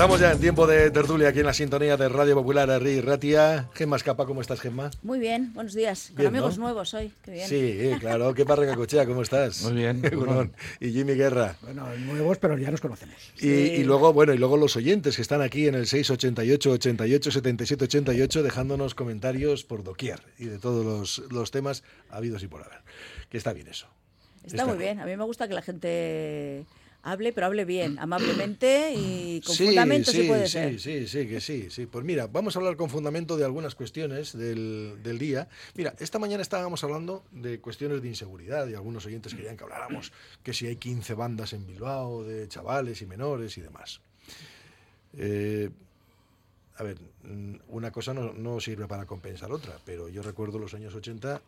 Estamos ya en tiempo de tertulia aquí en la sintonía de Radio Popular Arri Ratia. Gemma Escapa, ¿cómo estás, Gemma? Muy bien, buenos días. Con Bien, amigos ¿no? nuevos hoy, qué bien. Sí, claro. ¿Qué parra cochea? ¿Cómo estás? Muy bien. Y Jimmy Guerra. Bueno, nuevos, pero ya nos conocemos. Y, y luego, bueno, y luego los oyentes que están aquí en el 688 88 77 88 dejándonos comentarios por doquier y de todos los, los temas habidos y por haber. Que está bien eso. Está, muy bien. A mí me gusta que la gente hable, pero hable bien, amablemente y con fundamento si puede sí, ser. Sí, sí, que sí, sí. Pues mira, vamos a hablar con fundamento de algunas cuestiones del, del día. Mira, esta mañana estábamos hablando de cuestiones de inseguridad y algunos oyentes querían que habláramos que si hay 15 bandas en Bilbao de chavales y menores y demás. Eh, a ver, mm, una cosa no, no sirve para compensar otra, pero yo recuerdo los años 80,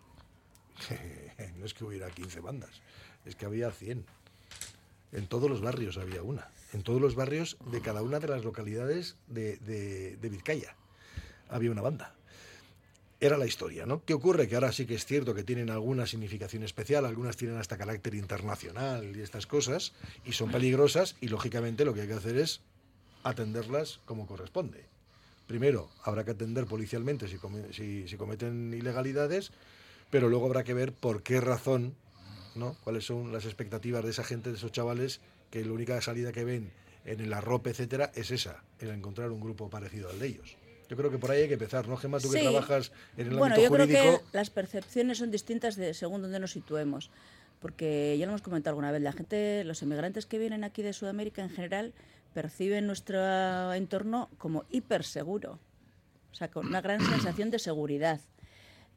no es que hubiera 15 bandas, es que había 100. En todos los barrios había una. En todos los barrios de cada una de las localidades de, de- de Vizcaya había una banda. Era la historia, ¿no? ¿Qué ocurre? Que ahora sí que es cierto que tienen alguna significación especial, algunas tienen hasta carácter internacional y estas cosas, y son peligrosas, y lógicamente lo que hay que hacer es atenderlas como corresponde. Primero, habrá que atender policialmente si, si- si cometen ilegalidades, pero luego habrá que ver por qué razón, ¿no? cuáles son las expectativas de esa gente, de esos chavales, que la única salida que ven en el arrope, etcétera, es esa, el encontrar un grupo parecido al de ellos. Yo creo que por ahí hay que empezar, ¿no, Gemma? Tú que trabajas en el Bueno, ámbito yo creo jurídico. que las percepciones son distintas de según donde nos situemos. Porque ya lo hemos comentado alguna vez, la gente, los inmigrantes que vienen aquí de Sudamérica en general perciben nuestro entorno como hiperseguro. O sea, con una gran sensación de seguridad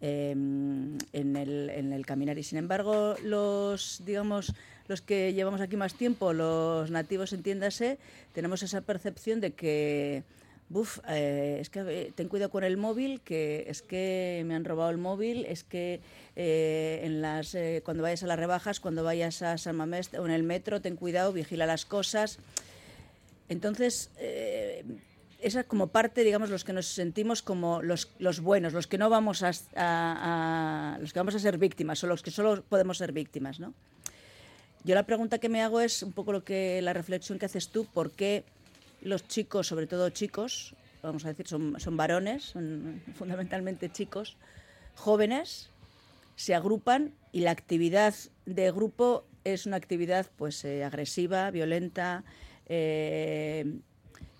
eh, en, el, en el caminar. Y sin embargo, los, digamos, los que llevamos aquí más tiempo, los nativos, entiéndase, tenemos esa percepción de que, buf, eh, es que eh, ten cuidado con el móvil, que es que me han robado el móvil, es que eh, en las, cuando vayas a las rebajas, cuando vayas a San Mamés o en el metro, ten cuidado, vigila las cosas. Entonces, esa como parte, digamos, los que nos sentimos como los, buenos, los que no vamos a- los que vamos a ser víctimas, o los que solo podemos ser víctimas, ¿no? Yo la pregunta que me hago es un poco lo que la reflexión que haces tú, ¿por qué los chicos, sobre todo chicos, vamos a decir, son, son varones, son fundamentalmente chicos, jóvenes, se agrupan y la actividad de grupo es una actividad pues eh, agresiva, violenta, eh,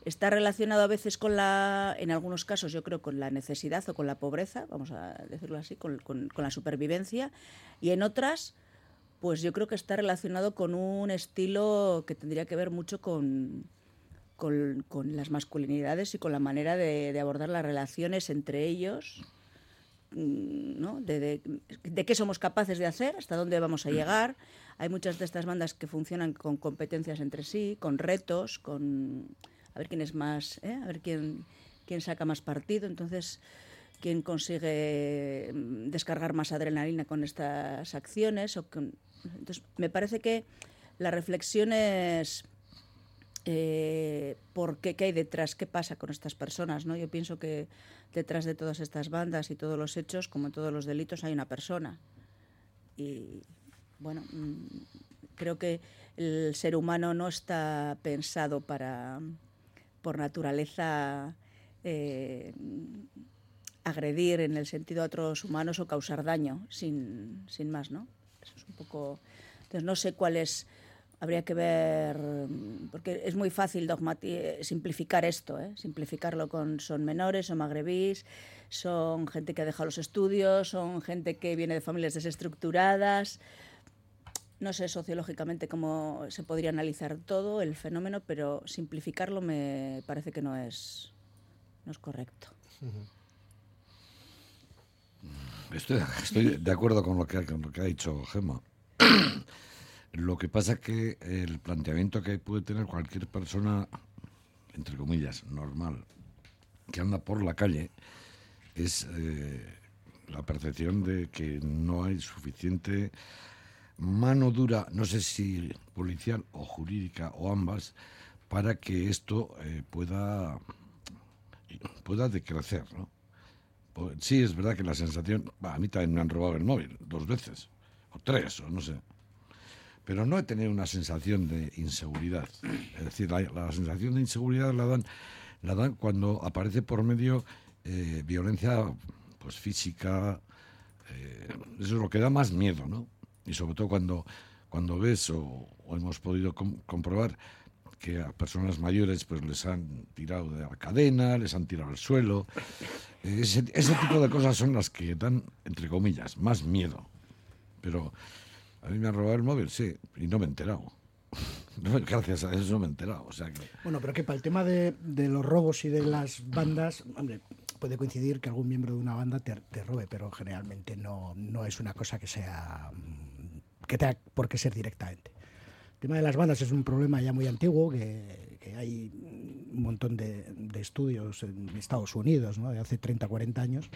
está relacionado a veces con la, en algunos casos yo creo con la necesidad o con la pobreza, vamos a decirlo así, con, con- la supervivencia, y en otras pues yo creo que está relacionado con un estilo que tendría que ver mucho con, con, con las masculinidades y con la manera de, de abordar las relaciones entre ellos, mm, ¿no? De, de- de qué somos capaces de hacer, hasta dónde vamos a llegar. Hay muchas de estas bandas que funcionan con competencias entre sí, con retos, con a ver quién es más, ¿eh? a ver quién, quién saca más partido. Entonces, quién consigue mm, descargar más adrenalina con estas acciones. O con- Entonces, me parece que la reflexión es eh, por qué, qué hay detrás, qué pasa con estas personas. ¿no? Yo pienso que detrás de todas estas bandas y todos los hechos, como en todos los delitos, hay una persona. Y bueno, mm, creo que el ser humano no está pensado para, por naturaleza, eh, agredir en el sentido a otros humanos o causar daño, sin, sin más, ¿no? Eso es un poco... Entonces no sé cuál es... Habría que ver, porque es muy fácil simplificar esto, ¿eh? simplificarlo con son menores, son magrebís, son gente que ha dejado los estudios, son gente que viene de familias desestructuradas. No sé sociológicamente cómo se podría analizar todo el fenómeno, pero simplificarlo me parece que no es, no es correcto. Estoy, estoy de acuerdo con lo, que, ha- con lo que ha dicho Gemma. Lo que pasa es que el planteamiento que puede tener cualquier persona entre comillas, normal, que anda por la calle, es eh, la percepción de que no hay suficiente mano dura, no sé si policial o jurídica o ambas, para que esto eh, pueda, pueda decrecer. ¿no? Pues, sí, es verdad que la sensación, a mí también me han robado el móvil dos veces, o tres, o no sé. Pero no he tenido una sensación de inseguridad. Es decir, la, la sensación de inseguridad la dan, la dan cuando aparece por medio eh, violencia pues física. eh, eso es lo que da más miedo, ¿no? Y sobre todo cuando, cuando ves o, hemos podido com- comprobar que a personas mayores pues les han tirado de la cadena, les han tirado al suelo. Eh, Ese, tipo de cosas son las que dan, entre comillas, más miedo. Pero a mí me han robado el móvil, sí, y no me he enterado. Gracias a eso no me he enterado. Bueno, pero que para el tema de, de los robos y de las bandas, hombre, puede coincidir que algún miembro de una banda te, te robe, pero generalmente no, no es una cosa que sea mm, que tenga por qué ser directamente. El tema de las bandas es un problema ya muy antiguo, que, que hay un montón de, de estudios en Estados Unidos, ¿no? de hace 30, 40 años,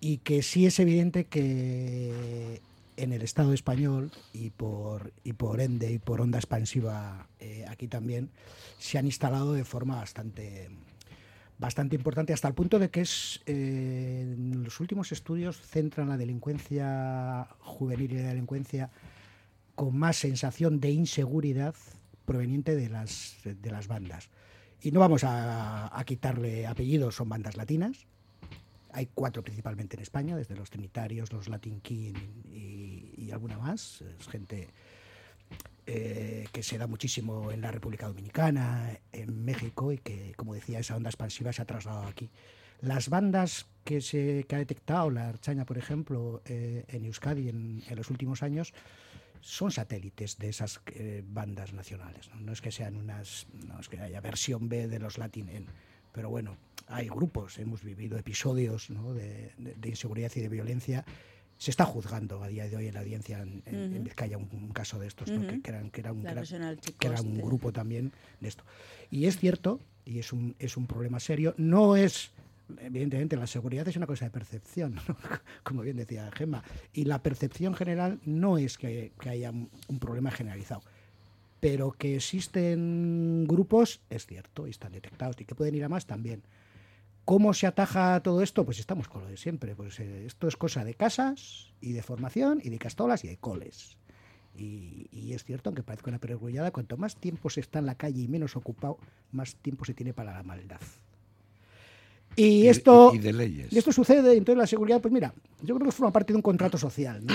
y que sí es evidente que en el Estado español y por, y por ende y por onda expansiva eh, aquí también se han instalado de forma bastante, bastante importante hasta el punto de que es eh, los últimos estudios centran la delincuencia juvenil y la delincuencia con más sensación de inseguridad proveniente de las, de las bandas. Y no vamos a, a quitarle apellidos, son bandas latinas, hay cuatro principalmente en España, desde los Trinitarios, los Latin King y, y alguna más. Es gente eh, que se da muchísimo en la República Dominicana, en México, y que, como decía, esa onda expansiva se ha trasladado aquí. Las bandas que, se, que ha detectado la Archaña, por ejemplo, eh, en Euskadi en, en los últimos años, son satélites de esas eh, bandas nacionales. ¿no? No es que sean unas, no es que haya versión B de los Latin pero bueno, hay grupos, hemos vivido episodios ¿no? de, de- de inseguridad y de violencia. Se está juzgando a día de hoy en la audiencia en, en- en Ujú. Vizcaya un, un caso de estos, que, que eran, que era un, que era- regional que era un grupo también de esto. Y es cierto, y es un, es un problema serio, no es, evidentemente, la seguridad es una cosa de percepción, ¿no? como bien decía Gemma, y la percepción general no es que, haya un un problema generalizado. Pero que existen grupos, es cierto, y están detectados, y que pueden ir a más también. ¿Cómo se ataja todo esto? Pues estamos con lo de siempre. Pues eh, esto es cosa de casas y de formación y de castolas y de coles. Y, y es cierto, aunque parezca una perogrullada, cuanto más tiempo se está en la calle y menos ocupado, más tiempo se tiene para la maldad. Y, y- esto, y de leyes. y esto sucede, entonces la seguridad, pues mira, yo creo que forma parte de un contrato social. ¿no?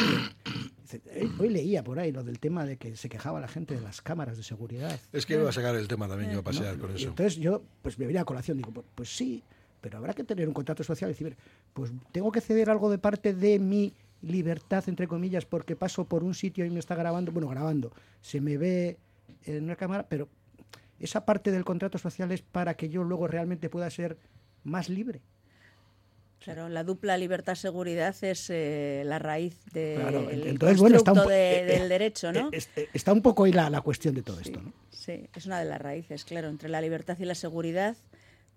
Dice, Hoy, leía por ahí lo del tema de que se quejaba la gente de las cámaras de seguridad. Es que iba a sacar el tema también yo a pasear ¿no? con eso. entonces yo pues me venía a colación, digo, pues, pues sí, pero habrá que tener un contrato social y decir, pues tengo que ceder algo de parte de mi libertad, entre comillas, porque paso por un sitio y me está grabando, bueno, grabando, se me ve en una cámara, pero esa parte del contrato social es para que yo luego realmente pueda ser más libre. Claro, la dupla libertad-seguridad es eh, la raíz del Claro, entonces, bueno, está un de- eh, eh, del derecho, ¿no? Es- está un poco ahí la, la cuestión de todo Sí, esto, ¿no? sí, es una de las raíces, claro, entre la libertad y la seguridad,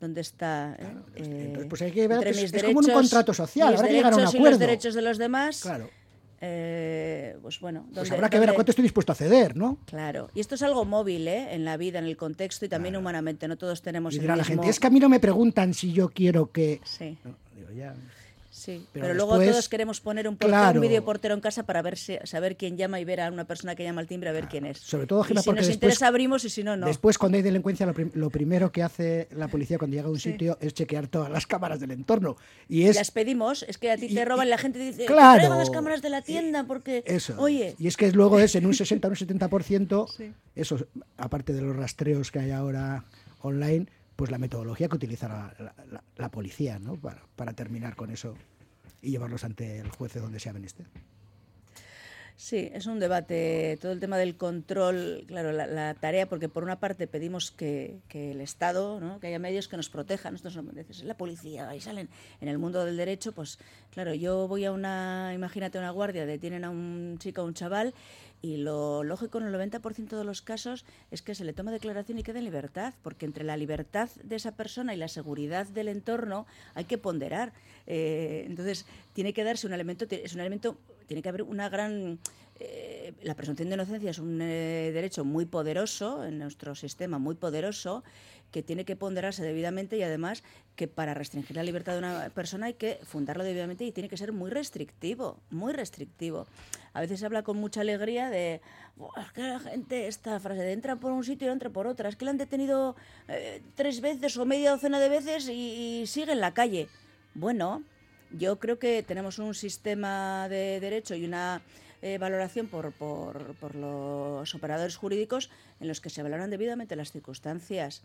¿dónde está? eh? entonces, Eh, pues hay que ver que es- es como un derechos- contrato social, habrá que llegar a un derechos y acuerdo. los derechos de los demás, Claro. eh, pues bueno, Pues ¿dónde- habrá que ver a cuánto estoy dispuesto a ceder, ¿no? Claro, y esto es algo móvil, ¿eh? En la vida, en el contexto y también humanamente, no todos tenemos Y el dirá la mismo... gente, es que a mí no me preguntan si yo quiero que... Sí. No, digo, ya. Sí, Pero pero, luego después- todos queremos poner un, portero, Claro. un videoportero en casa para ver si- saber quién llama y ver a una persona que llama al timbre a ver quién es. Sobre todo, Y si porque nos después- interesa abrimos y si no, no. Después, cuando hay delincuencia, lo, prim- lo primero que hace la policía cuando llega a un Sí. sitio es chequear todas las cámaras del entorno. Y es Las pedimos, es que a ti y- te roban y- la gente dice, claro. las cámaras de la tienda porque, eso. oye, Y es que luego es en un 60 o un 70%, Sí. eso, aparte de los rastreos que hay ahora online, pues la metodología que utiliza la, la- la- policía, ¿no? Para, para terminar con eso y llevarlos ante el juez de donde sea menester. Sí, es un debate, todo el tema del control, claro, la, tarea, porque por una parte pedimos que, que el Estado, ¿no? que haya medios que nos protejan, no dices, es la policía, y salen en el mundo del derecho, pues claro, yo voy a una, imagínate una guardia, detienen a un chico o un chaval y lo lógico en el 90% de los casos es que se le tome declaración y quede en libertad, porque entre la libertad de esa persona y la seguridad del entorno hay que ponderar. Eh, entonces, tiene que darse un elemento, es un elemento, tiene que haber una gran eh, la presunción de inocencia es un eh, derecho muy poderoso en nuestro sistema, muy poderoso, que tiene que ponderarse debidamente y además que para restringir la libertad de una persona hay que fundarlo debidamente y tiene que ser muy restrictivo, muy restrictivo. A veces se habla con mucha alegría de, es que la gente, esta frase de entra por un sitio y entra por otra, es que la han detenido eh, tres veces o media docena de veces y sigue en la calle. Bueno, yo creo que tenemos un sistema de derecho y una eh, valoración por, por, por, los operadores jurídicos en los que se valoran debidamente las circunstancias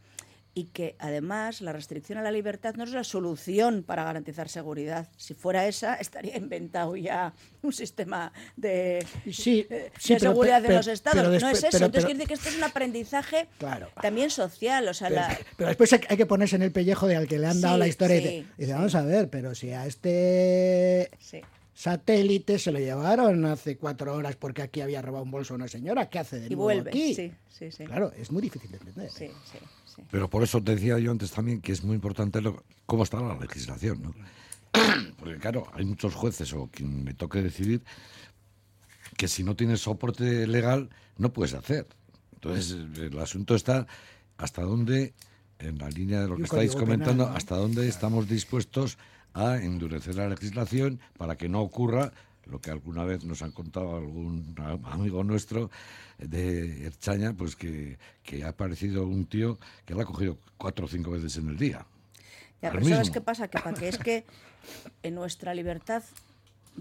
y que además la restricción a la libertad no es la solución para garantizar seguridad. Si fuera esa, estaría inventado ya un sistema de, sí, de sí, seguridad pero, de los estados. después, no es eso. Entonces quiere decir que esto es un aprendizaje claro. también social. O sea, pero, la... pero, después hay que ponerse en el pellejo de al que le han dado Sí, la historia y y vamos a ver, pero si a este satélite se lo llevaron hace cuatro horas porque aquí había robado un bolso a una señora, ¿qué hace de Y nuevo vuelve. aquí? Sí, sí, sí. Claro, es muy difícil de entender. Sí, sí, sí. Pero por eso te decía yo antes también que es muy importante lo- cómo está la legislación, ¿no? Porque claro, hay muchos jueces o quien me toque decidir que si no tienes soporte legal no puedes hacer. Entonces el asunto está hasta dónde, en la línea de lo que estáis comentando, penal, ¿no? hasta dónde estamos dispuestos a endurecer la legislación para que no ocurra lo que alguna vez nos han contado algún amigo nuestro de Erchaña, pues que, que ha aparecido un tío que la ha cogido cuatro o cinco veces en el día. Ya, pero ¿sabes mismo. qué pasa? Que para que es que en nuestra libertad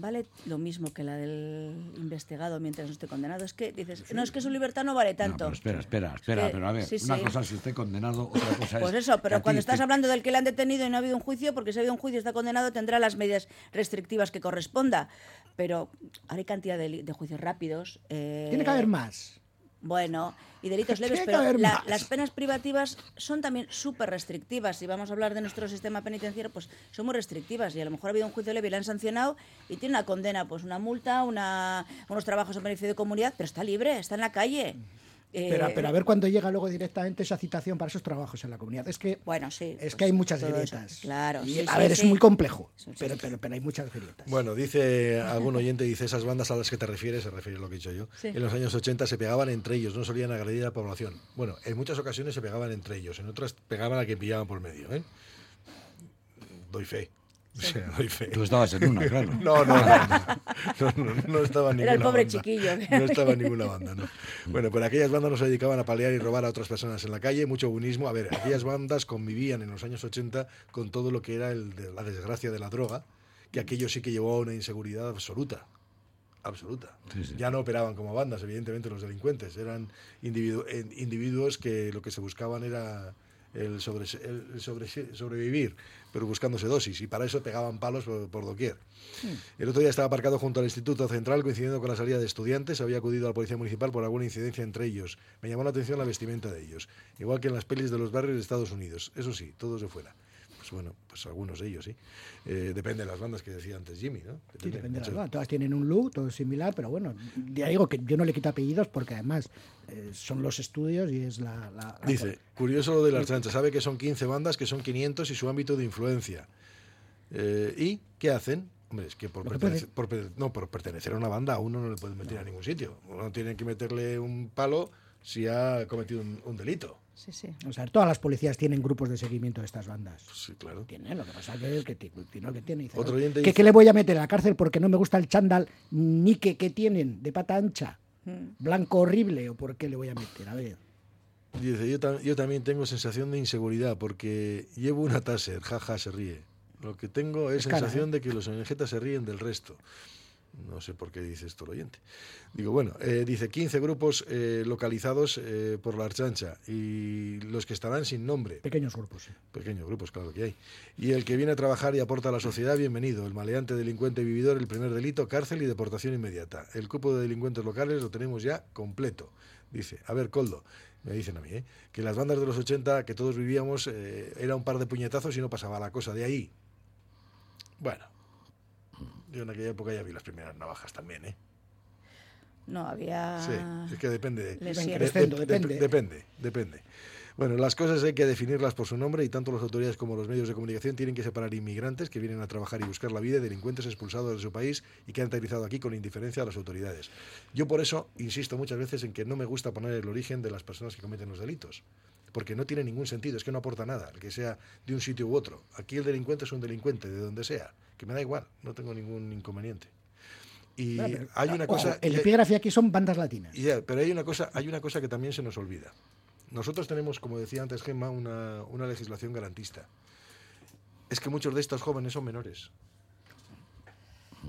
vale lo mismo que la del investigado mientras no esté condenado. Es que dices, no, es que su libertad no vale No, tanto. pero espera, espera, espera, que- pero a ver, sí, una sí. cosa es si esté condenado, otra cosa es... Pues eso, pero cuando estás te- hablando del que le han detenido y no ha habido un juicio, porque si ha habido un juicio y está condenado, tendrá las medidas restrictivas que corresponda. Pero ahora hay cantidad de, de juicios rápidos. eh, Tiene que haber más. Bueno, y delitos leves, pero la- las penas privativas son también súper restrictivas. Si vamos a hablar de nuestro sistema penitenciario, pues son muy restrictivas. Y a lo mejor ha habido un juicio leve y le han sancionado y tiene una condena, pues una multa, una, unos trabajos en beneficio de comunidad, pero está libre, está en la calle. Pero, Eh, pero a ver cuándo llega luego directamente esa citación para esos trabajos en la comunidad. Es que, Bueno, sí. es pues, que hay muchas eso. grietas. Claro. Y, sí, a sí, ver, es muy complejo. Sí, sí, Pero, pero, pero hay muchas grietas. Bueno, dice algún oyente, dice esas bandas a las que te refieres, se refiere a lo que he dicho yo. Sí. En los años 80 se pegaban entre ellos, no solían agredir a la población. Bueno, en muchas ocasiones se pegaban entre ellos, en otras pegaban a quien pillaban por medio. ¿eh? Doy fe. O sea, doy fe. Tú estabas en una, claro. No, no, no, no, no, no, no estaba en Era el ninguna pobre banda. chiquillo. No estaba en ninguna banda, no. Bueno, pero aquellas bandas no se dedicaban a palear y robar a otras personas en la calle, mucho buenismo. A ver, aquellas bandas convivían en los años 80 con todo lo que era el de la desgracia de la droga, que aquello sí que llevó a una inseguridad absoluta. Absoluta. Sí, sí. Ya no operaban como bandas, evidentemente, los delincuentes. Eran individu- individuos que lo que se buscaban era el, sobre, el sobre- sobrevivir, pero buscándose dosis. Y para eso pegaban palos por, por doquier. El otro día estaba aparcado junto al Instituto Central, coincidiendo con la salida de estudiantes. Había acudido a la Policía Municipal por alguna incidencia entre ellos. Me llamó la atención la vestimenta de ellos. Igual que en las pelis de los barrios de Estados Unidos. Eso sí, todos de fuera. Bueno, pues algunos de ellos, sí. Eh, depende de las bandas que decía antes Jimmy, ¿no? Sí, depende de las bandas. Todas tienen un look, todo es similar, pero bueno, ya digo que yo no le quito apellidos porque además eh, son los estudios y es la... la- la- Dice, curioso lo de las chanchas. Sabe que son 15 bandas, que son 500 y su ámbito de influencia. Eh, ¿Y qué hacen? Hombre, es que por, pertenecer, por per- no, por pertenecer a una banda a uno no le pueden meter a ningún sitio. Uno tiene que meterle un palo si ha cometido un, un delito. Sí, sí. O sea, todas las policías tienen grupos de seguimiento de estas bandas. Pues sí, claro. Tiene, lo que pasa es que el que ti- tiene que tiene. Dice, Otro oyente ¿qué, dice- qué le voy a meter a la cárcel porque no me gusta el chándal ni que, que tienen de pata ancha? Mm. Blanco horrible o por qué le voy a meter? A ver. Dice, yo, tam- yo también tengo sensación de inseguridad porque llevo una taser, jaja, se ríe. Lo que tengo es, Es cara, sensación ¿eh? de que los ONG se ríen del resto. No sé por qué dice esto el oyente. Digo, bueno, eh, dice 15 grupos eh, localizados eh, por la Archancha y los que estarán sin nombre. Pequeños grupos. sí. Pequeños grupos, claro que hay. Y el que viene a trabajar y aporta a la sociedad, bienvenido. El maleante, delincuente, vividor, el primer delito, cárcel y deportación inmediata. El cupo de delincuentes locales lo tenemos ya completo. Dice, a ver, Coldo, me dicen a mí, ¿eh? que las bandas de los 80 que todos vivíamos eh, era un par de puñetazos y no pasaba la cosa de ahí. Bueno, yo en aquella época ya vi las primeras navajas también, ¿eh? No, había... Sí, es que depende. de- de- depende. depende, depende. Bueno, las cosas hay que definirlas por su nombre y tanto las autoridades como los medios de comunicación tienen que separar inmigrantes que vienen a trabajar y buscar la vida de delincuentes expulsados de su país y que han aterrizado aquí con indiferencia a las autoridades. Yo por eso insisto muchas veces en que no me gusta poner el origen de las personas que cometen los delitos. Porque no tiene ningún sentido, es que no aporta nada, el que sea de un sitio u otro. Aquí el delincuente es un delincuente, de donde sea, que me da igual, no tengo ningún inconveniente. Y pero, hay una ojo, cosa... el epígrafe aquí son bandas latinas. y ya, pero hay una cosa, hay una cosa que también se nos olvida. Nosotros tenemos, como decía antes Gemma, una, una legislación garantista. Es que muchos de estos jóvenes son menores.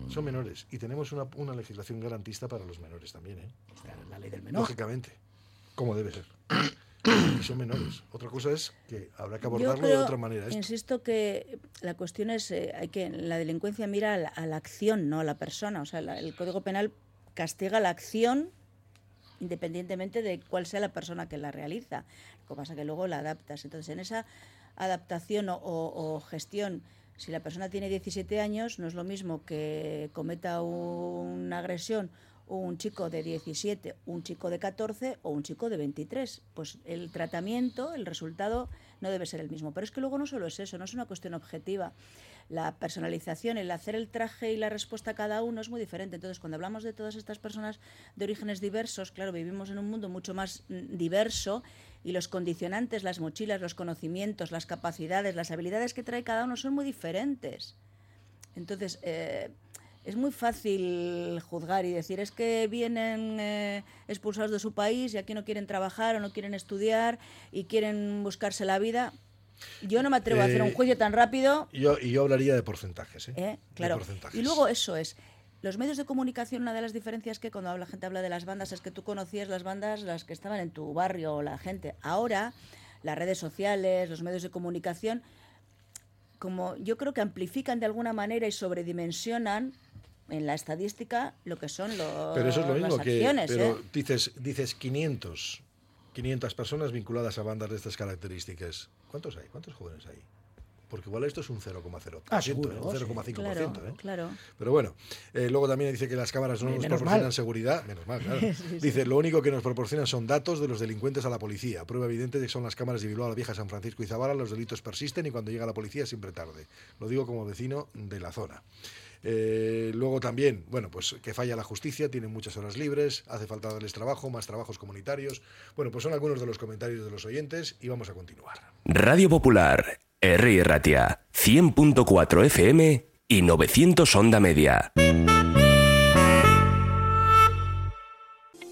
Son menores. Y tenemos una, una legislación garantista para los menores también, ¿eh? La ley del menor. Lógicamente. Como debe ser. Y son menores. Otra cosa es que habrá que abordarlo creo, de otra manera. esto. Insisto que la cuestión es, eh, hay que la delincuencia mira a la, a la acción, no a la persona. O sea, la- el Código Penal castiga la acción independientemente de cuál sea la persona que la realiza. Lo que pasa que luego la adaptas. Entonces, en esa adaptación o, o- o gestión, si la persona tiene 17 años, no es lo mismo que cometa una agresión un chico de 17, un chico de 14 o un chico de 23. Pues el tratamiento, el resultado no debe ser el mismo. Pero es que luego no solo es eso, no es una cuestión objetiva. La personalización, el hacer el traje y la respuesta a cada uno es muy diferente. Entonces, cuando hablamos de todas estas personas de orígenes diversos, claro, vivimos en un mundo mucho más mm, diverso y los condicionantes, las mochilas, los conocimientos, las capacidades, las habilidades que trae cada uno son muy diferentes. Entonces, eh, es muy fácil juzgar y decir, es que vienen eh, expulsados de su país y aquí no quieren trabajar o no quieren estudiar y quieren buscarse la vida. Yo no me atrevo a hacer un Eh, juicio tan rápido. Y yo, hablaría de porcentajes. ¿eh? ¿eh? De Claro. porcentajes. Y luego eso es. Los medios de comunicación, una de las diferencias que cuando la gente habla de las bandas es que tú conocías las bandas, las que estaban en tu barrio o la gente. Ahora, las redes sociales, los medios de comunicación, como yo creo que amplifican de alguna manera y sobredimensionan en la estadística lo que son los, Pero eso es lo mismo las que. acciones. Pero ¿eh? dices, dices 500, 500 personas vinculadas a bandas de estas características. ¿Cuántos hay? ¿Cuántos jóvenes hay? Porque igual esto es un 0,0%, Ah, ¿eh? un sí. 0,5%. Claro, ¿eh? claro. Pero bueno, eh, luego también dice que las cámaras no nos proporcionan mal. seguridad. Menos mal, claro. Dice, lo único que nos proporcionan son datos de los delincuentes a la policía. Prueba evidente de que son las cámaras de Bilbao, la Vieja, San Francisco y Zabala. Los delitos persisten y cuando llega la policía siempre tarde. Lo digo como vecino de la zona. Eh, luego también, bueno, pues que falla la justicia, tienen muchas horas libres, hace falta darles trabajo, más trabajos comunitarios. Bueno, pues son algunos de los comentarios de los oyentes y vamos a continuar. Radio Popular, R. Ratia, 100.4 FM y 900 Onda Media.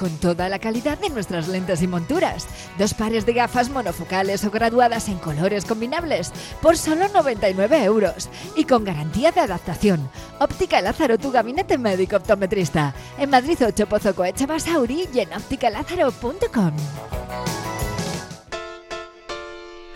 con toda la calidad de nuestras lentes y monturas. Dos pares de gafas monofocales o graduadas en colores combinables por solo 99 euros y con garantía de adaptación. Óptica Lázaro, tu gabinete médico optometrista. En Madrid 8 Pozo Coeche Basauri y en ópticalázaro.com.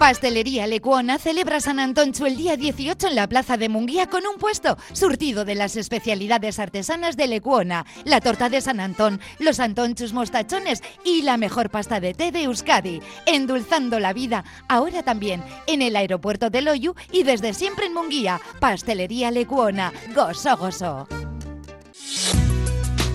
Pastelería Lecuona celebra San Antoncho el día 18 en la Plaza de Munguía con un puesto surtido de las especialidades artesanas de Lecuona, la torta de San Antón, los antonchus mostachones y la mejor pasta de té de Euskadi, endulzando la vida, ahora también en el aeropuerto de Loyu y desde siempre en Munguía. Pastelería Lecuona, gozo gozo.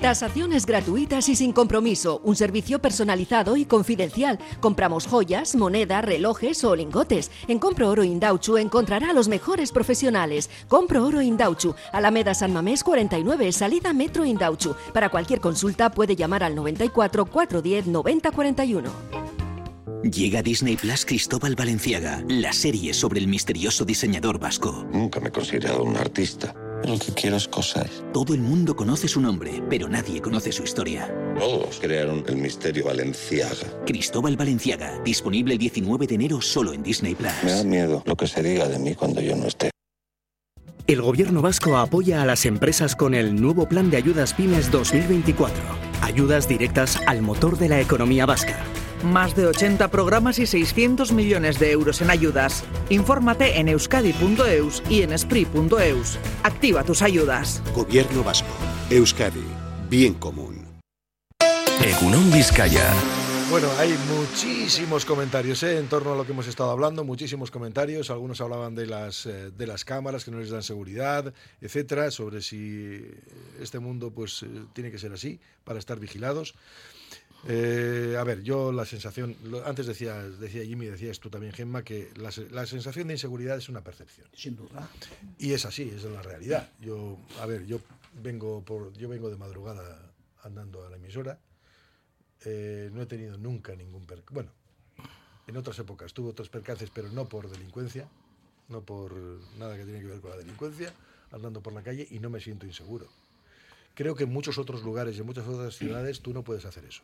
Tasaciones gratuitas y sin compromiso. Un servicio personalizado y confidencial. Compramos joyas, moneda, relojes o lingotes. En Compro Oro Indauchu encontrará a los mejores profesionales. Compro Oro Indauchu, Alameda San Mamés 49, salida Metro Indauchu. Para cualquier consulta puede llamar al 94 410 9041. Llega Disney Plus Cristóbal Valenciaga, la serie sobre el misterioso diseñador vasco. Nunca me he considerado un artista. Lo que quiero es cosas. Todo el mundo conoce su nombre, pero nadie conoce su historia. Todos crearon el misterio Valenciaga. Cristóbal Valenciaga, disponible el 19 de enero solo en Disney Plus. Me da miedo lo que se diga de mí cuando yo no esté. El gobierno vasco apoya a las empresas con el nuevo plan de ayudas pymes 2024. Ayudas directas al motor de la economía vasca. Más de 80 programas y 600 millones de euros en ayudas. Infórmate en euskadi.eus y en espri.eus. Activa tus ayudas. Gobierno Vasco. Euskadi. Bien común. Egunon Vizcaya. Bueno, hay muchísimos comentarios ¿eh? en torno a lo que hemos estado hablando, muchísimos comentarios. Algunos hablaban de las, eh, de las cámaras que no les dan seguridad, etcétera, sobre si este mundo pues eh, tiene que ser así para estar vigilados. Eh, a ver, yo la sensación, antes decía, decía Jimmy, decías tú también, Gemma, que la sensación de inseguridad es una percepción. Sin duda. Y es así, es la realidad. Yo, a ver, yo vengo por, yo vengo de madrugada andando a la emisora. Eh, no he tenido nunca ningún percance. Bueno, en otras épocas tuve otros percances, pero no por delincuencia, no por nada que tiene que ver con la delincuencia, andando por la calle y no me siento inseguro. Creo que en muchos otros lugares y en muchas otras ciudades tú no puedes hacer eso.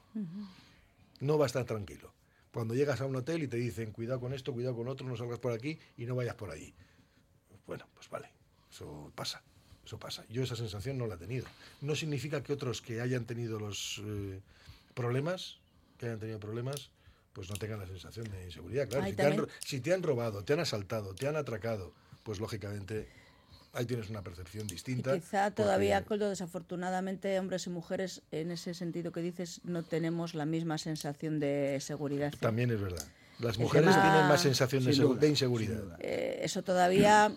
No va a estar tranquilo. Cuando llegas a un hotel y te dicen, cuidado con esto, cuidado con otro, no salgas por aquí y no vayas por allí. Bueno, pues vale, eso pasa, eso pasa. Yo esa sensación no la he tenido. No significa que otros que hayan tenido los eh, problemas, que hayan tenido problemas, pues no tengan la sensación de inseguridad. Claro, Ay, si, te han, si te han robado, te han asaltado, te han atracado, pues lógicamente ahí tienes una percepción Y distinta. quizá porque- todavía, Coldo, desafortunadamente, hombres y mujeres, en ese sentido que dices, no tenemos la misma sensación de seguridad. También es verdad. Las mujeres tema- tienen más sensación de, duda, de inseguridad. Eh, eso todavía,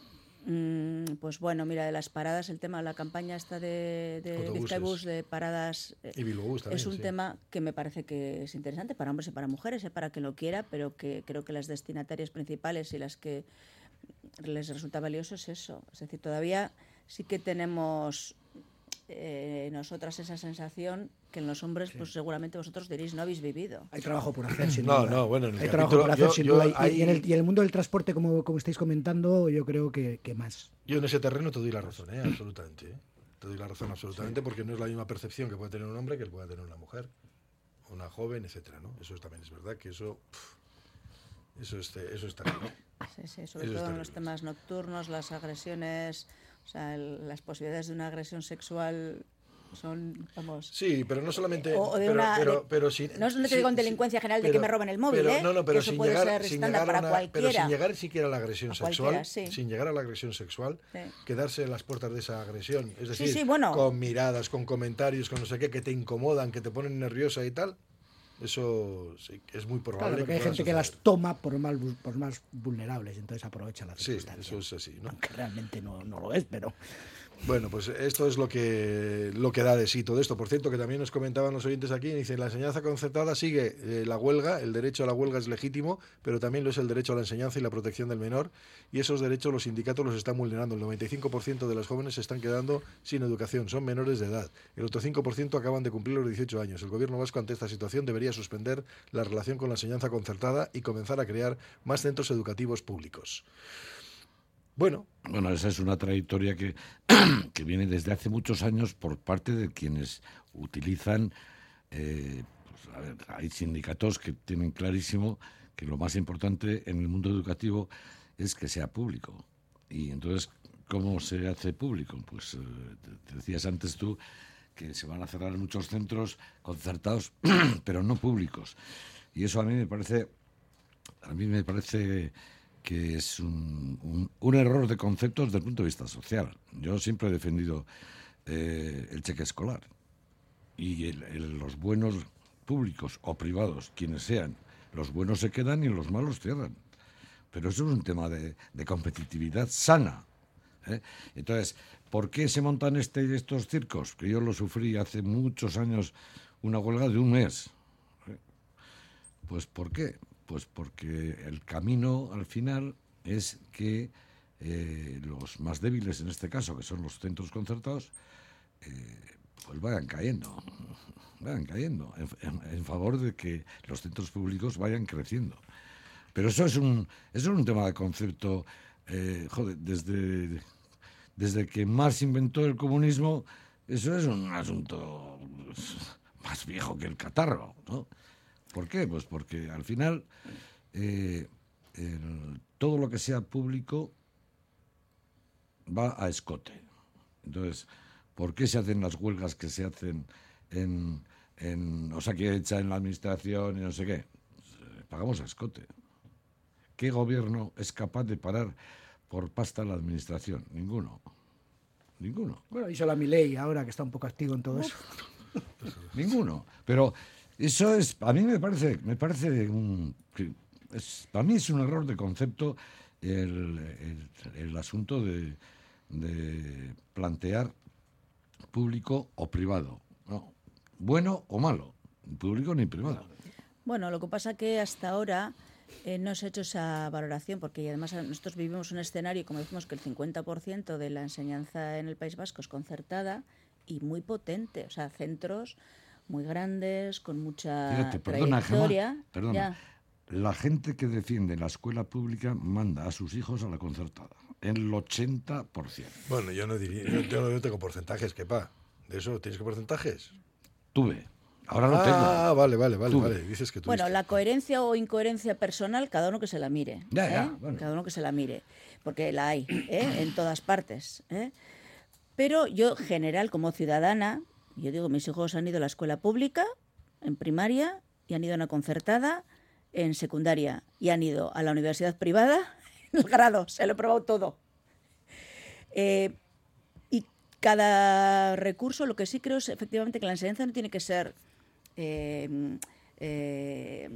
mm, pues bueno, mira, de las paradas, el tema, la campaña esta de, de de paradas eh, Y también, es un sí. tema que me parece que es interesante para hombres y para mujeres, eh, para quien lo quiera, pero que creo que las destinatarias principales y las que les resulta valioso es eso. Es decir, todavía sí que tenemos eh, nosotras esa sensación que en los hombres, pues seguramente vosotros diréis, no habéis vivido. Hay trabajo por hacer, sin No, duda. no, bueno, en el Hay trabajo capítulo- por hacer, yo- sin yo duda. Y- en el, y en el mundo del transporte, como, como estáis comentando, yo creo que, que más. Yo en ese terreno te doy la razón, ¿eh? absolutamente. ¿eh? Te doy la razón absolutamente porque no es la misma percepción que puede tener un hombre que el puede tener una mujer, una joven, etcétera, ¿no? Eso también es verdad que eso, eso es, eso es terrible. Sí, sí, sobre Eso todo en los temas nocturnos, las agresiones, o sea, el- las posibilidades de una agresión sexual son, vamos... Sí, pero no solamente. O- o de pero, una- pero, pero si- no es donde te digo en delincuencia general de que me roben el móvil, pero- ¿eh? No, no, pero sin puede llegar, sin llegar a para una- pero cualquiera. sin llegar siquiera a la agresión A sexual, cualquiera, sí. sin llegar a la agresión sexual, Sí. quedarse en las puertas de esa agresión, es decir, sí, bueno. con miradas, con comentarios, con no sé qué, que te incomodan, que te ponen nerviosa y tal, eso sí, es muy probable. Claro, porque hay gente que las toma por más, bu- por más vulnerables, entonces aprovecha la Sí, circunstancia. eso es así, ¿no? Aunque realmente no, no lo es, pero... Bueno, pues esto es lo que, lo que da de sí todo esto. Por cierto, que también nos comentaban los oyentes aquí, dicen, la enseñanza concertada sigue eh, la huelga, el derecho a la huelga es legítimo, pero también lo es el derecho a la enseñanza y la protección del menor, y esos derechos los sindicatos los están vulnerando. El 95% de los jóvenes se están quedando sin educación, son menores de edad. El otro 5% acaban de cumplir los 18 años. El gobierno vasco ante esta situación debería suspender la relación con la enseñanza concertada y comenzar a crear más centros educativos públicos. Bueno, Bueno, esa es una trayectoria que, que viene desde hace muchos años por parte de quienes utilizan eh, a ver, hay sindicatos que tienen clarísimo que lo más importante en el mundo educativo es que sea público. Y entonces, ¿cómo se hace público? Pues eh, te decías antes tú que se van a cerrar muchos centros concertados, pero no públicos. Y eso a mí me parece, a mí me parece que es un, un- error de conceptos desde el punto de vista social. Yo siempre he defendido eh, el cheque escolar y el- los buenos públicos o privados, quienes sean, los buenos se quedan y los malos cierran. Pero eso es un tema de, de competitividad sana. ¿eh? Entonces, ¿por qué se montan este, estos circos? Que yo lo sufrí hace muchos años, una huelga de un mes. ¿eh? Pues ¿por qué? Pues porque el camino al final es que eh, los más débiles, en este caso, que son los centros concertados, eh, pues vayan cayendo, vayan cayendo, en, favor de que los centros públicos vayan creciendo. Pero eso es un, eso es un tema de concepto, eh, joder, desde, desde que Marx inventó el comunismo, eso es un asunto más viejo que el catarro, ¿no? ¿Por qué? Pues porque al final eh, el- todo lo que sea público va a escote. Entonces, ¿por qué se hacen las huelgas que se hacen en, en o sea, que hecha en la administración y no sé qué? Eh, Pagamos a escote. ¿Qué gobierno es capaz de parar por pasta la administración? Ninguno. Ninguno. Bueno, hizo la Milei ahora que está un poco activo en todo eso. Ninguno. Pero eso es, a mí me parece, me parece un, es, para mí es un error de concepto el, el- asunto de, de plantear público o privado. No, bueno o malo, público ni privado. Bueno, lo que pasa que hasta ahora eh, no se ha hecho esa valoración, porque además nosotros vivimos un escenario, como decimos, que el 50% de la enseñanza en el País Vasco es concertada y muy potente, o sea, centros muy grandes, con mucha Fíjate, perdona, Gemma, trayectoria. perdona. Ya. La gente que defiende la escuela pública manda a sus hijos a la concertada, el 80%. Bueno, yo no diría, yo, yo no tengo porcentajes, que pa. ¿De eso tienes que porcentajes? Tuve. Ahora lo ah, tengo. vale, vale, vale, Tú. vale. Dices que tú. Bueno, la coherencia o incoherencia personal, cada uno que se la mire. Ya, ¿eh? ya, bueno. Cada uno que se la mire, porque la hay ¿eh? en todas partes. ¿eh? Pero yo, general, como ciudadana, yo digo, mis hijos han ido a la escuela pública, en primaria, y han ido a una concertada, en secundaria, y han ido a la universidad privada, en el grado, se lo he probado todo. Eh, y cada recurso, lo que sí creo es efectivamente que la enseñanza no tiene que ser eh, eh,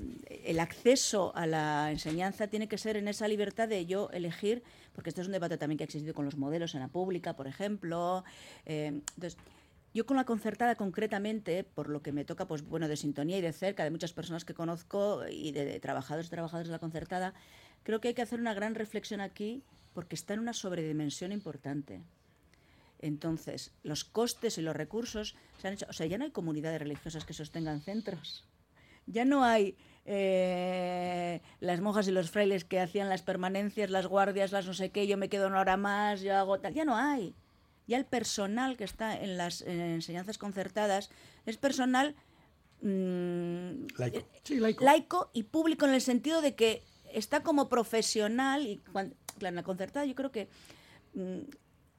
el acceso a la enseñanza tiene que ser en esa libertad de yo elegir, porque este es un debate también que ha existido con los modelos en la pública, por ejemplo. eh, entonces, yo con la concertada concretamente, por lo que me toca, pues bueno, de sintonía y de cerca, de muchas personas que conozco y de, trabajadores y trabajadoras de la concertada, creo que hay que hacer una gran reflexión aquí porque está en una sobredimensión importante. Entonces, los costes y los recursos se han hecho, o sea, ya no hay comunidades religiosas que sostengan centros. Ya no hay eh, las monjas y los frailes que hacían las permanencias, las guardias, las no sé qué, yo me quedo una hora más, yo hago tal. Ya no hay. Ya el personal que está en las en enseñanzas concertadas es personal mm, Laico. eh, Sí, laico. laico y público en el sentido de que está como profesional y cuan- claro, en la concertada yo creo que mm,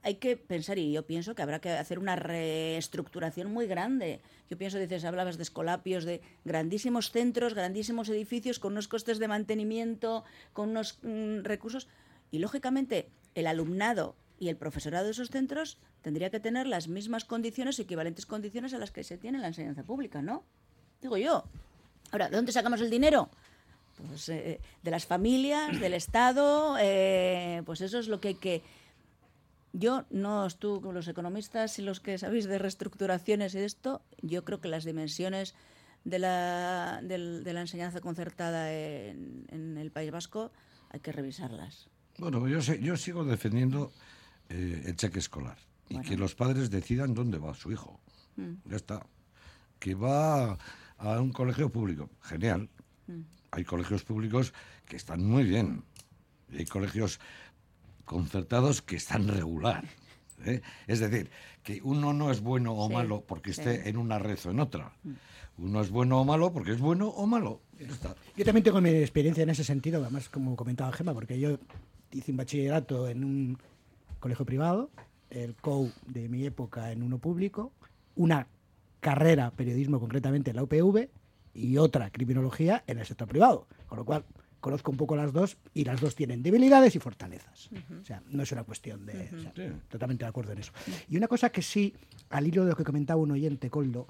hay que pensar y yo pienso que habrá que hacer una reestructuración muy grande. Yo pienso, dices, hablabas de escolapios, de grandísimos centros, grandísimos edificios con unos costes de mantenimiento, con unos mm, recursos y lógicamente el alumnado y el profesorado de esos centros tendría que tener las mismas condiciones, equivalentes condiciones a las que se tiene en la enseñanza pública, ¿no? Digo yo. Ahora, ¿de dónde sacamos el dinero? Pues eh, de las familias, del Estado, eh, pues eso es lo que hay que... Yo no con los economistas y los que sabéis de reestructuraciones y de esto, yo creo que las dimensiones de la, del- de la enseñanza concertada en, en el País Vasco hay que revisarlas. Bueno, yo, yo sigo defendiendo eh, el cheque escolar y que los padres decidan dónde va su hijo. Mm. Ya está. Que va a un colegio público. Genial. Mm. Hay colegios públicos que están muy bien. Y hay colegios concertados que están regular. ¿eh? Es decir, que uno no es bueno o Sí, malo porque sí. esté en una red o en otra. Uno es bueno o malo porque es bueno o malo. Está. Yo también tengo mi experiencia en ese sentido, además, como comentaba Gema, porque yo hice un bachillerato en un colegio privado, el COU de mi época en uno público, una carrera, periodismo concretamente en la UPV, y otra, criminología, en el sector privado. Con lo cual, conozco un poco las dos y las dos tienen debilidades y fortalezas. O sea, no es una cuestión de... o sea, Totalmente de acuerdo en eso. Y una cosa que sí, al hilo de lo que comentaba un oyente, Coldo,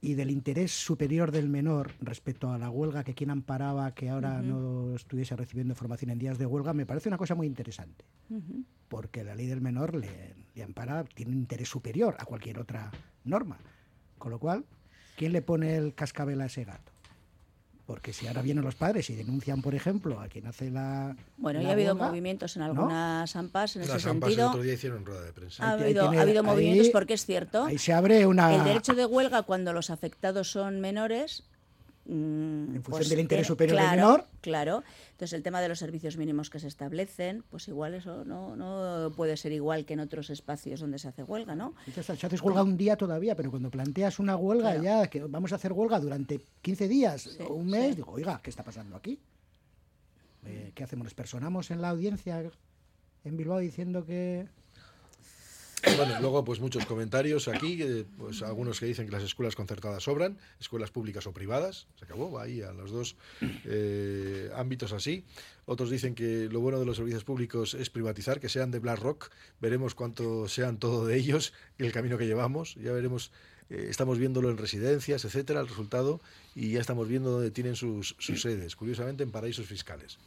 y del interés superior del menor respecto a la huelga que quien amparaba que ahora no estuviese recibiendo formación en días de huelga, me parece una cosa muy interesante, porque la ley del menor le, le ampara, tiene un interés superior a cualquier otra norma. Con lo cual, ¿quién le pone el cascabel a ese gato? Porque si ahora vienen los padres y denuncian, por ejemplo, a quien hace la. Bueno, la ya ha habido movimientos en ¿no? algunas AMPAs en Las ese AMPAs el sentido. otro día hicieron rueda de prensa. Ha habido, tiene- ha habido ahí- movimientos porque es cierto. Ahí se abre una. El derecho de huelga cuando los afectados son menores. Mm, En función pues del interés superior del claro, menor. Claro. Entonces, el tema de los servicios mínimos que se establecen, pues igual eso no, no puede ser igual que en otros espacios donde se hace huelga, ¿no? Dices, Si haces huelga un día todavía, pero cuando planteas una huelga Claro. ya, que vamos a hacer huelga durante 15 días Sí, o un mes, sí. digo, oiga, ¿qué está pasando aquí? Eh, ¿Qué hacemos? ¿Nos personamos en la audiencia en Bilbao diciendo que... Bueno, luego pues muchos comentarios aquí, eh, pues algunos que dicen que las escuelas concertadas sobran, escuelas públicas o privadas, se acabó, ahí a los dos eh, ámbitos así. Otros dicen que lo bueno de los servicios públicos es privatizar, que sean de BlackRock, veremos cuánto sean todo de ellos, el camino que llevamos, ya veremos, eh, estamos viéndolo en residencias, etcétera, el resultado, y ya estamos viendo dónde tienen sus, sus sedes, curiosamente en paraísos fiscales.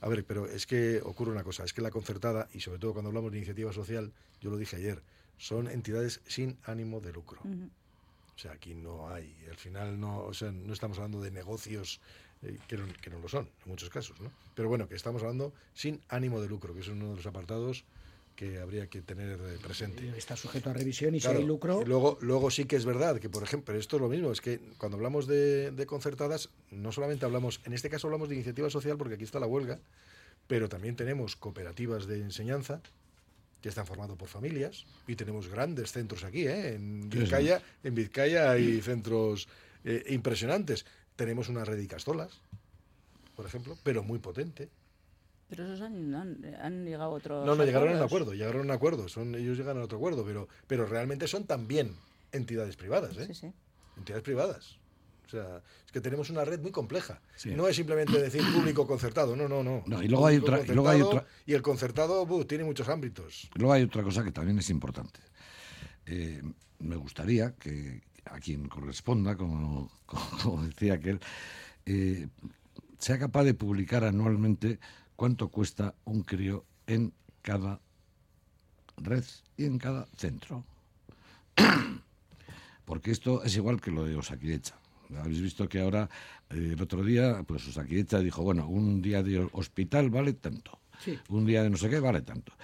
A ver, pero es que ocurre una cosa, es que la concertada, y sobre todo cuando hablamos de iniciativa social, yo lo dije ayer, son entidades sin ánimo de lucro. O sea, aquí no hay, al final no, o sea, no estamos hablando de negocios eh, que, no, que no lo son, en muchos casos, ¿no? Pero bueno, que estamos hablando sin ánimo de lucro, que es uno de los apartados que habría que tener eh, presente. Está sujeto a revisión y Claro, si hay lucro... y luego, luego sí que es verdad que, por ejemplo, esto es lo mismo, es que cuando hablamos de, de concertadas, no solamente hablamos, en este caso hablamos de iniciativa social porque aquí está la huelga, pero también tenemos cooperativas de enseñanza que están formados por familias y tenemos grandes centros aquí, ¿eh? En Sí, sí. Vizcaya, en Vizcaya hay centros eh, impresionantes. Tenemos una red de Castolas, por ejemplo, pero muy potente. Pero esos han, han, han llegado a otros. No, no, llegaron a un acuerdo, llegaron a un acuerdo, son, ellos llegan a otro acuerdo, pero, pero realmente son también entidades privadas, ¿eh? Sí, sí. Entidades privadas. O sea, es que tenemos una red muy compleja. Sí. No es simplemente decir público concertado, no, no, no. No, y luego hay otra- y luego hay otra- Y el concertado buh, tiene muchos ámbitos. Luego hay otra cosa que también es importante. Eh, me gustaría que a quien corresponda, como, como decía aquel, eh, sea capaz de publicar anualmente cuánto cuesta un crío en cada red y en cada centro. Porque esto es igual que lo de Osakidecha. Habéis visto que ahora, eh, el otro día, pues Osakidecha dijo, bueno, un día de hospital vale tanto, Sí. un día de no sé qué vale tanto.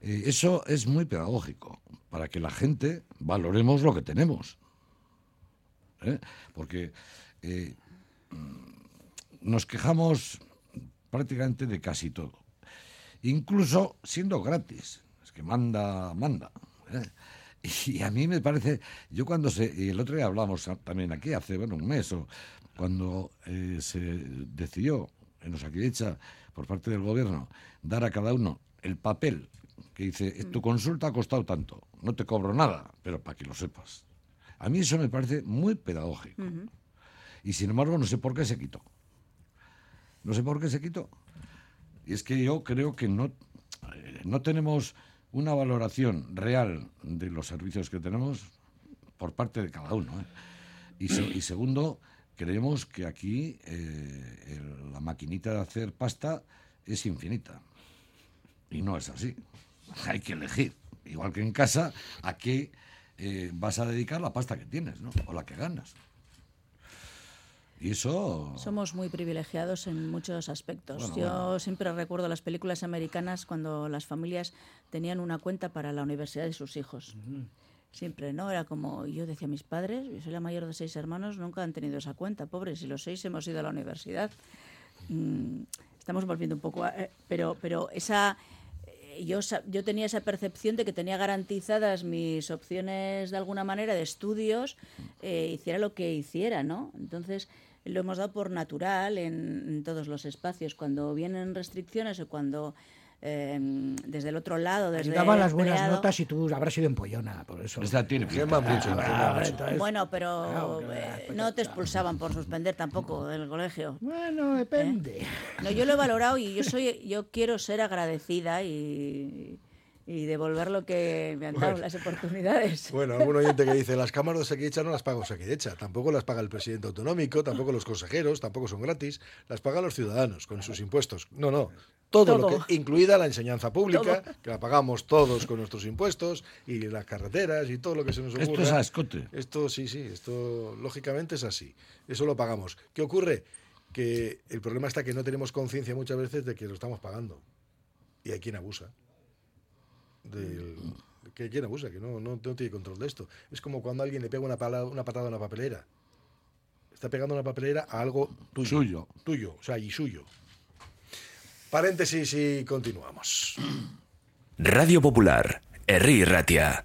Eh, eso es muy pedagógico, para que la gente valoremos lo que tenemos. ¿eh? Porque mm, nos quejamos prácticamente de casi todo, incluso siendo gratis. Es que manda, manda. ¿eh? Y a mí me parece, yo cuando se, y el otro día hablamos también aquí, hace bueno, un mes, o cuando eh, se decidió en Osakidecha, por parte del gobierno, dar a cada uno el papel que dice, tu consulta ha costado tanto, no te cobro nada, pero para que lo sepas. A mí eso me parece muy pedagógico. Y sin embargo, no sé por qué se quitó. No sé por qué se quitó. Y es que yo creo que no, eh, no tenemos una valoración real de los servicios que tenemos por parte de cada uno. ¿eh? Y, se- y segundo, creemos que aquí eh, la maquinita de hacer pasta es infinita. Y no es así. Hay que elegir. Igual que en casa, a qué eh, vas a dedicar la pasta que tienes, ¿no? O la que ganas. Y eso... Somos muy privilegiados en muchos aspectos. Bueno, Yo bueno. siempre recuerdo las películas americanas cuando las familias tenían una cuenta para la universidad de sus hijos. Siempre, ¿no? Era como, yo decía, mis padres, yo soy la mayor de seis hermanos, nunca han tenido esa cuenta, pobres, y los seis hemos ido a la universidad. Mm, estamos volviendo un poco a... eh, pero, pero esa... yo, sa- yo tenía esa percepción de que tenía garantizadas mis opciones de alguna manera de estudios, eh, hiciera lo que hiciera, ¿no? Entonces lo hemos dado por natural en, en todos los espacios. Cuando vienen restricciones o cuando eh, desde el otro lado, desde el las buenas notas y tú habrás sido empollona, por eso. Esta tiene Quema pinta. mucho, Ah, entonces- Bueno, pero eh, no te expulsaban por suspender tampoco del colegio. Bueno, depende. No, yo lo he valorado y yo soy, yo quiero ser agradecida y, y devolver lo que me han dado, Bueno. las oportunidades. Bueno, algún oyente que dice, las cámaras de Osakidecha no las paga Osakidecha, tampoco las paga el presidente autonómico, tampoco los consejeros, tampoco son gratis, las pagan los ciudadanos con sus impuestos. No, no, todo, lo que, incluida la enseñanza pública, Todo. que la pagamos todos con nuestros impuestos, y las carreteras y todo lo que se nos ocurra. Esto es a escote. Esto sí, sí, esto lógicamente es así. Eso lo pagamos. ¿Qué ocurre? Que el problema está que no tenemos conciencia muchas veces de que lo estamos pagando. Y hay quien abusa. Del, que quien abusa, que no, no, no tiene control de esto. Es como cuando alguien le pega una, pala- una patada a una papelera. Está pegando una papelera a algo tuyo. Suyo. Tuyo, o sea, y suyo. Paréntesis y continuamos. Radio Popular, Herri Ratia.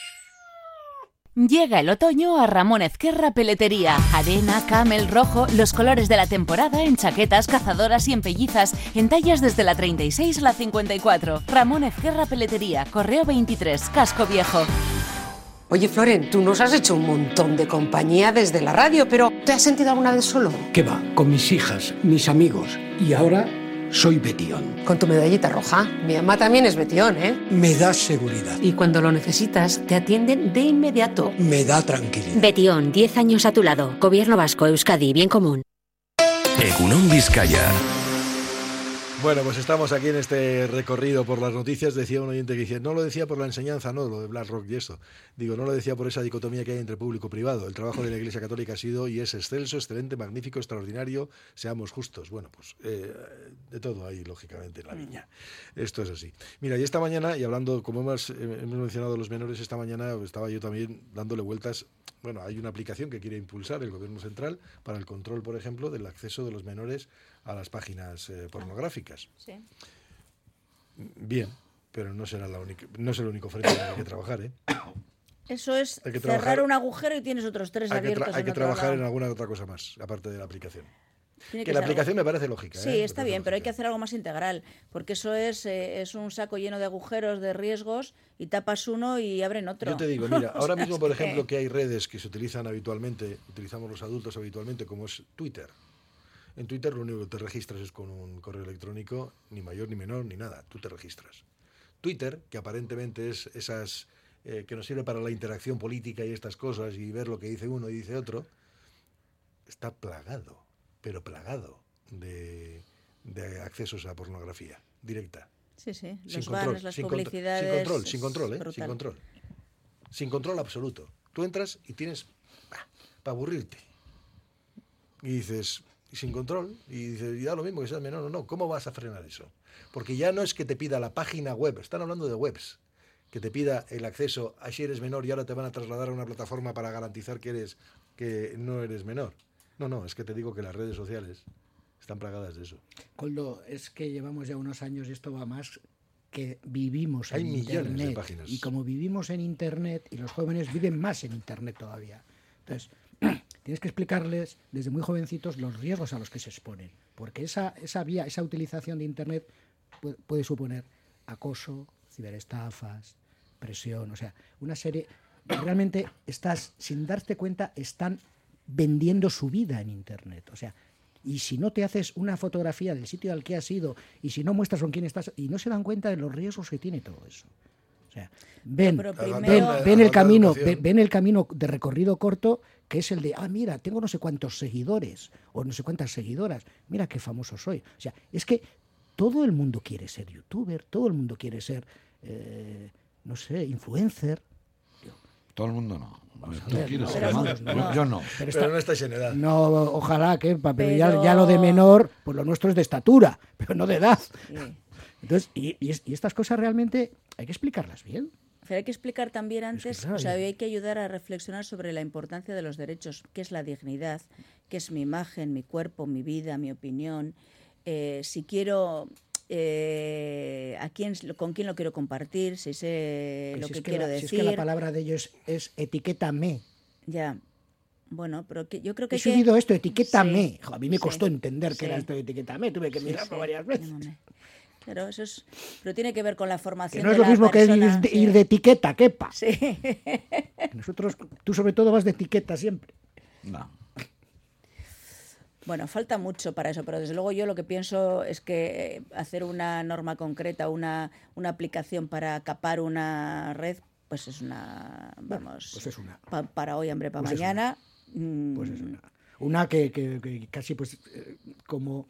Llega el otoño a Ramón Ezquerra Peletería. Arena, camel, rojo, los colores de la temporada en chaquetas, cazadoras y en pellizas, en tallas desde la 36 a la 54. Ramón Ezquerra Peletería, Correo 23, Casco Viejo. Oye, Floren, tú nos has hecho un montón de compañía desde la radio, pero ¿te has sentido alguna vez solo? ¿Qué va? Con mis hijas, mis amigos. Y ahora soy Betión. Con tu medallita roja. Mi mamá también es Betión, ¿eh? Me da seguridad. Y cuando lo necesitas, te atienden de inmediato. Me da tranquilidad. Betión, 10 años a tu lado. Gobierno Vasco, Euskadi, bien común. Egunon Vizcaya. Bueno, pues estamos aquí en este recorrido por las noticias. Decía un oyente que dice, no lo decía por la enseñanza, no, lo de BlackRock y esto. Digo, no lo decía por esa dicotomía que hay entre público y privado. El trabajo de la Iglesia Católica ha sido y es excelso, excelente, magnífico, extraordinario. Seamos justos. Bueno, pues eh, de todo hay, lógicamente, en la viña. Esto es así. Mira, y esta mañana, y hablando, como hemos, eh, hemos mencionado los menores, esta mañana estaba yo también dándole vueltas. Bueno, hay una aplicación que quiere impulsar el Gobierno Central para el control, por ejemplo, del acceso de los menores a las páginas eh, pornográficas. Sí. Bien, pero no será la única, no es el único frente en el que trabajar, ¿eh? Eso es Hay que cerrar trabajar- un agujero y tienes otros tres Hay que, abiertos hay en que otro trabajar lado. en alguna otra cosa más, aparte de la aplicación. Tiene que que la algo- aplicación me parece lógica. Sí, ¿eh? está bien, pero hay que hacer algo más integral, porque eso es, eh, es un saco lleno de agujeros, de riesgos, y tapas uno y abren otro. Yo te digo, mira, ahora mismo, por que- ejemplo, que hay redes que se utilizan habitualmente, utilizamos los adultos habitualmente, como es Twitter. En Twitter lo único que te registras es con un correo electrónico, ni mayor ni menor, ni nada, tú te registras. Twitter, que aparentemente es esas eh, que nos sirve para la interacción política y estas cosas y ver lo que dice uno y dice otro, está plagado, pero plagado de, de accesos a pornografía directa. Sí, sí, Sin los control, banners, las sin publicidades... Sin control, sin control, ¿eh? Sin control. Sin control absoluto. Tú entras y tienes para aburrirte. Y dices, y sin control, y dices, y da lo mismo que seas menor o no, ¿cómo vas a frenar eso? Porque ya no es que te pida la página web, están hablando de webs, que te pida el acceso a si eres menor y ahora te van a trasladar a una plataforma para garantizar que eres que no eres menor. No, no, es que te digo que las redes sociales están plagadas de eso. Coldo, es que llevamos ya unos años y esto va más que vivimos Hay en millones de páginas. Y como vivimos en Internet, y los jóvenes viven más en Internet todavía. Entonces, tienes que explicarles desde muy jovencitos los riesgos a los que se exponen. Porque esa, esa vía, esa utilización de Internet puede, puede suponer acoso, ciberestafas, presión, o sea, una serie... Realmente estás, sin darte cuenta, están vendiendo su vida en Internet. O sea, y si no te haces una fotografía del sitio al que has ido, y si no muestras con quién estás, y no se dan cuenta de los riesgos que tiene todo eso. O sea, ven, pero ven, primero- ven el camino, ven, ven el camino de recorrido corto, que es el de, ah, mira, tengo no sé cuántos seguidores, o no sé cuántas seguidoras, mira qué famoso soy. O sea, es que todo el mundo quiere ser youtuber, todo el mundo quiere ser, eh, no sé, influencer. Todo el mundo no. Tú ver, quieres no, ser pero más. vamos, no, Yo- no. Yo no. Pero Pero no estáis en edad. No, ojalá que, pero, ya, Pero- ya lo de menor, pues lo nuestro es de estatura, pero no de edad. Sí. Entonces, y, y es- y estas cosas realmente hay que explicarlas bien. Pero hay que explicar también antes, claro, o sea, hay que ayudar a reflexionar sobre la importancia de los derechos, qué es la dignidad, qué es mi imagen, mi cuerpo, mi vida, mi opinión, eh, si quiero, eh, a quién, con quién lo quiero compartir, si sé Pero lo si que, es que quiero la, si decir. es que la palabra de ellos es etiquétame. Ya. Bueno, pero que, yo creo que He que- subido esto, etiquétame. Sí, a mí me sí, costó entender sí. que era esto de etiquétame, tuve que mirarlo varias veces. Claro, eso es. Pero tiene que ver con la Que formación. no de es lo mismo que ir de, sí. ir de etiqueta, quepa. Sí. Nosotros, tú sobre todo vas de etiqueta siempre. No. Bueno, falta mucho para eso, pero desde luego yo lo que pienso es que eh, hacer una norma concreta, una, una aplicación para capar una red, pues es una, vamos, pues es una. pa- para hoy, hambre, para Pues es mañana. mm, Pues es una. Una que, que- que casi pues eh, como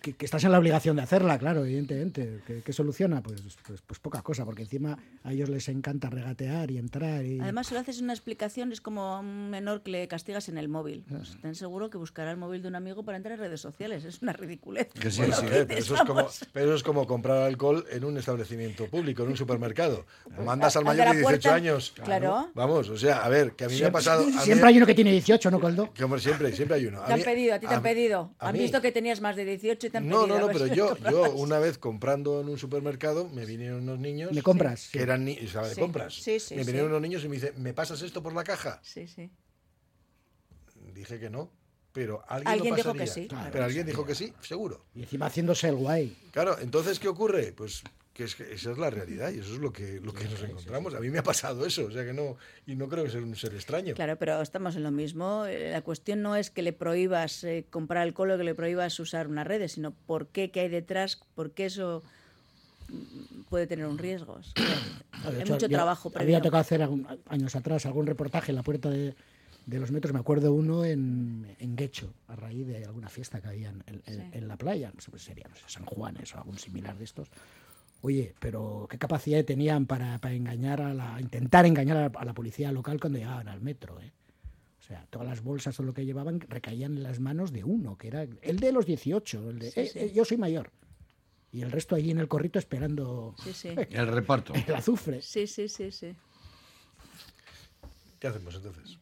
que, que estás en la obligación de hacerla, claro, evidentemente. ¿Qué, qué soluciona? Pues, pues, pues poca cosa, porque encima a ellos les encanta regatear y entrar. Y... Además, si lo haces una explicación, es como a un menor que le castigas en el móvil. Ah. Pues ten seguro que buscará el móvil de un amigo para entrar en redes sociales. Es una ridiculez. Que sí, Bueno, sí, ¿qué eh, pero, eso es como, Vamos. pero eso es como comprar alcohol en un establecimiento público, en un supermercado. Mandas al mayor de 18 puerta, años. claro. Vamos, o sea, a ver, que a mí me ha pasado. mí- siempre hay uno que tiene 18, ¿no, Coldo? que, hombre, siempre, siempre hay uno. A Te han mí- pedido, a ti te a han pedido. Han visto que tenías más de 18 y te han No, no, no, ver pero yo, yo una vez comprando en un supermercado, me vinieron unos niños. ¿Me compras? Que eran ni- o sea, de Sí, compras. sí, sí, me sí. vinieron unos niños y me dicen, ¿me pasas esto por la caja? Sí, sí. Dije que no. Pero alguien, Alguien lo dijo que sí. Claro, pero alguien dijo que sí, seguro. Y encima haciéndose el guay. Claro, entonces, ¿qué ocurre? Pues que, es que esa es la realidad y eso es lo que, lo que nos encontramos. A mí me ha pasado eso, o sea que no, y no creo que sea un ser extraño. Claro, pero estamos en lo mismo. Eh, La cuestión no es que le prohíbas eh, comprar alcohol o que le prohíbas usar una red, sino por qué, qué hay detrás, por qué eso puede tener un riesgo. Es que De hay hecho, mucho yo- trabajo Había previo. tocado hacer algún- años atrás algún reportaje en la puerta de, de los metros. Me acuerdo uno en, en Guecho, a raíz de alguna fiesta que había en, en- Sí. en la playa. No sé, pues sería no sé, San Juanes o algún similar de estos. Oye, pero qué capacidad tenían para, para engañar a la, intentar engañar a la, a la policía local cuando llegaban al metro, ¿eh? O sea, todas las bolsas o lo que llevaban recaían en las manos de uno, que era el de los 18, el de Sí, "Eh, sí. eh, yo soy mayor. Y el resto allí en el corrito esperando Sí, sí. El reparto. el azufre. Sí, sí, sí, sí. ¿Qué hacemos entonces?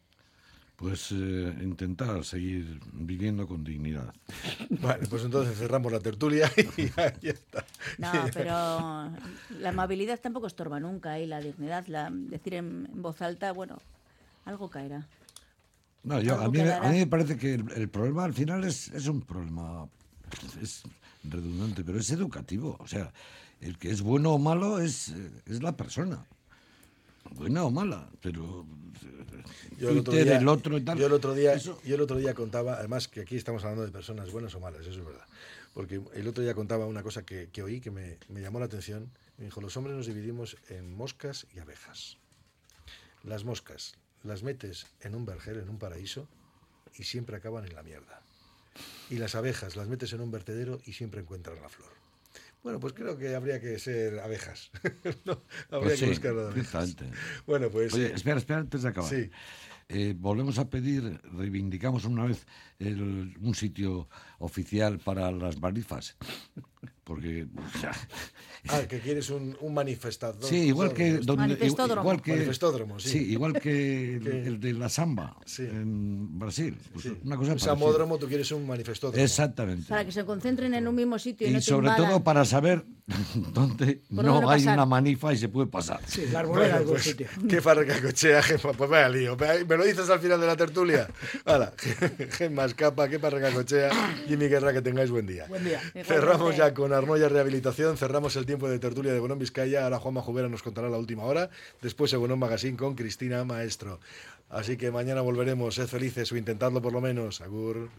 Pues eh, intentar seguir viviendo con dignidad. Vale, pues entonces cerramos la tertulia y ya, ya está. No, pero la amabilidad tampoco estorba nunca y la dignidad, la, decir en, en voz alta, bueno, algo caerá. No, yo, a, mí, a mí me parece que el, el problema al final es, es un problema, es redundante, pero es educativo. O sea, el que es bueno o malo es, eh, es la persona. Buena o mala, pero eh, Yo el, otro día, el otro y tal. yo el otro día, eso- yo el otro día contaba, además que aquí estamos hablando de personas buenas o malas, eso es verdad. Porque el otro día contaba una cosa que, que oí que me, me llamó la atención. Me dijo, los hombres nos dividimos en moscas y abejas. Las moscas las metes en un vergel, en un paraíso, y siempre acaban en la mierda. Y las abejas las metes en un vertedero y siempre encuentran la flor. Bueno, pues creo que habría que ser abejas. No, habría Pues que sí, buscar de abejas. Bueno, pues... Oye, eh, espera, espera, antes de acabar. Sí. Eh, volvemos a pedir, reivindicamos una vez el- un sitio oficial para las marifas. Porque, o sea, Ah, que quieres un, un manifestador. sí, igual que, donde, Manifestódromo. igual que Manifestódromo, sí. igual que el, el de la samba Sí. en Brasil. Pues Sí. Una cosa un samódromo, tú quieres un manifestódromo. Exactamente. Para que se concentren en un mismo sitio y, Y no te sobre invadan. todo para saber dónde no hay pasar. una manifa y se puede pasar. Sí, la arboleda Bueno, en algún pues, sitio. qué parracacochea, Gemma. Pues vaya lío. ¿Me lo dices al final de la tertulia? Hala, Gemma escapa, qué parracacochea. Jimmy Guerra, que tengáis buen día. Buen día. Cerramos ya con Arnoya Rehabilitación, cerramos el tiempo de tertulia de Bonón Vizcaya. Ahora Juanma Jubera nos contará la última hora. Después Bonón Magazine con Cristina Maestro. Así que mañana volveremos. Sed felices o intentadlo por lo menos. Agur.